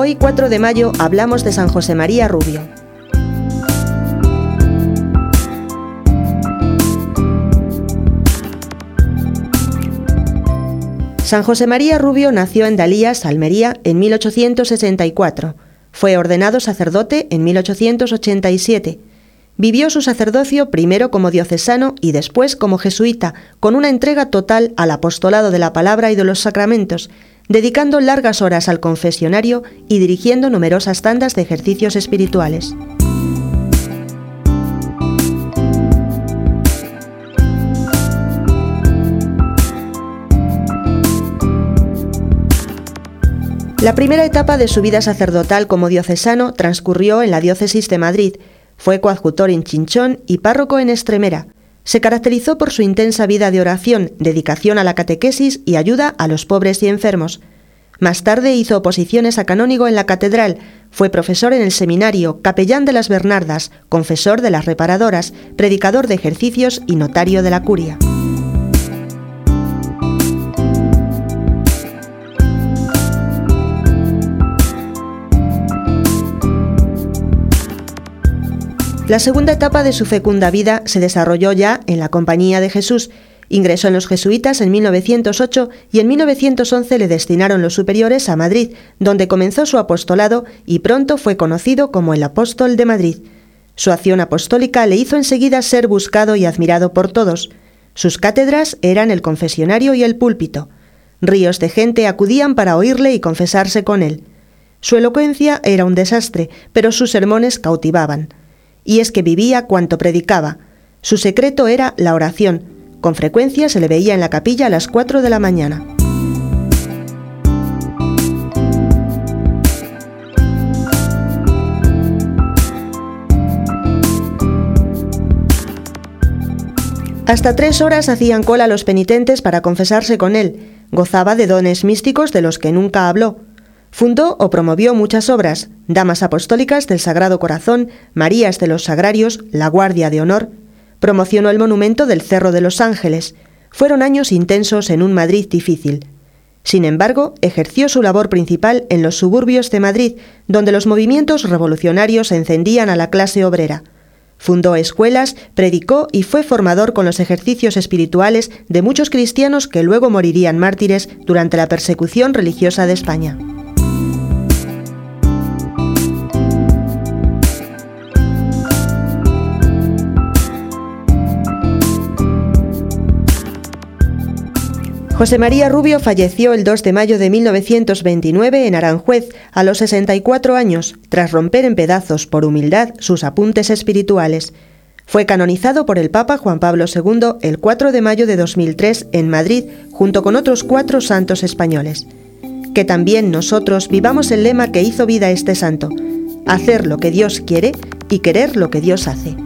4 de mayo hablamos de San José María Rubio. San José María Rubio nació en Dalías, Almería, en 1864. Fue ordenado sacerdote en 1887. Vivió su sacerdocio primero como diocesano y después como jesuita, con una entrega total al apostolado de la palabra y de los sacramentos, dedicando largas horas al confesionario y dirigiendo numerosas tandas de ejercicios espirituales. La primera etapa de su vida sacerdotal como diocesano transcurrió en la diócesis de Madrid. Fue coadjutor en Chinchón y párroco en Estremera. Se caracterizó por su intensa vida de oración, dedicación a la catequesis y ayuda a los pobres y enfermos. Más tarde hizo oposiciones a canónigo en la catedral, fue profesor en el seminario, capellán de las Bernardas, confesor de las reparadoras, predicador de ejercicios y notario de la curia. La segunda etapa de su fecunda vida se desarrolló ya en la Compañía de Jesús. Ingresó en los jesuitas en 1908 y en 1911 le destinaron los superiores a Madrid, donde comenzó su apostolado y pronto fue conocido como el apóstol de Madrid. Su acción apostólica le hizo enseguida ser buscado y admirado por todos. Sus cátedras eran el confesionario y el púlpito. Ríos de gente acudían para oírle y confesarse con él. Su elocuencia era un desastre, pero sus sermones cautivaban y es que vivía cuanto predicaba. Su secreto era la oración. Con frecuencia se le veía en la capilla a las 4 de la mañana. Hasta tres horas hacían cola los penitentes para confesarse con él. Gozaba de dones místicos de los que nunca habló. Fundó o promovió muchas obras, Damas Apostólicas del Sagrado Corazón, Marías de los Sagrarios, La Guardia de Honor. Promocionó el monumento del Cerro de los Ángeles. Fueron años intensos en un Madrid difícil. Sin embargo, ejerció su labor principal en los suburbios de Madrid, donde los movimientos revolucionarios encendían a la clase obrera. Fundó escuelas, predicó y fue formador con los ejercicios espirituales de muchos cristianos que luego morirían mártires durante la persecución religiosa de España. José María Rubio falleció el 2 de mayo de 1929 en Aranjuez a los 64 años, tras romper en pedazos por humildad sus apuntes espirituales. Fue canonizado por el Papa Juan Pablo II el 4 de mayo de 2003 en Madrid, junto con otros cuatro santos españoles. Que también nosotros vivamos el lema que hizo vida este santo, hacer lo que Dios quiere y querer lo que Dios hace.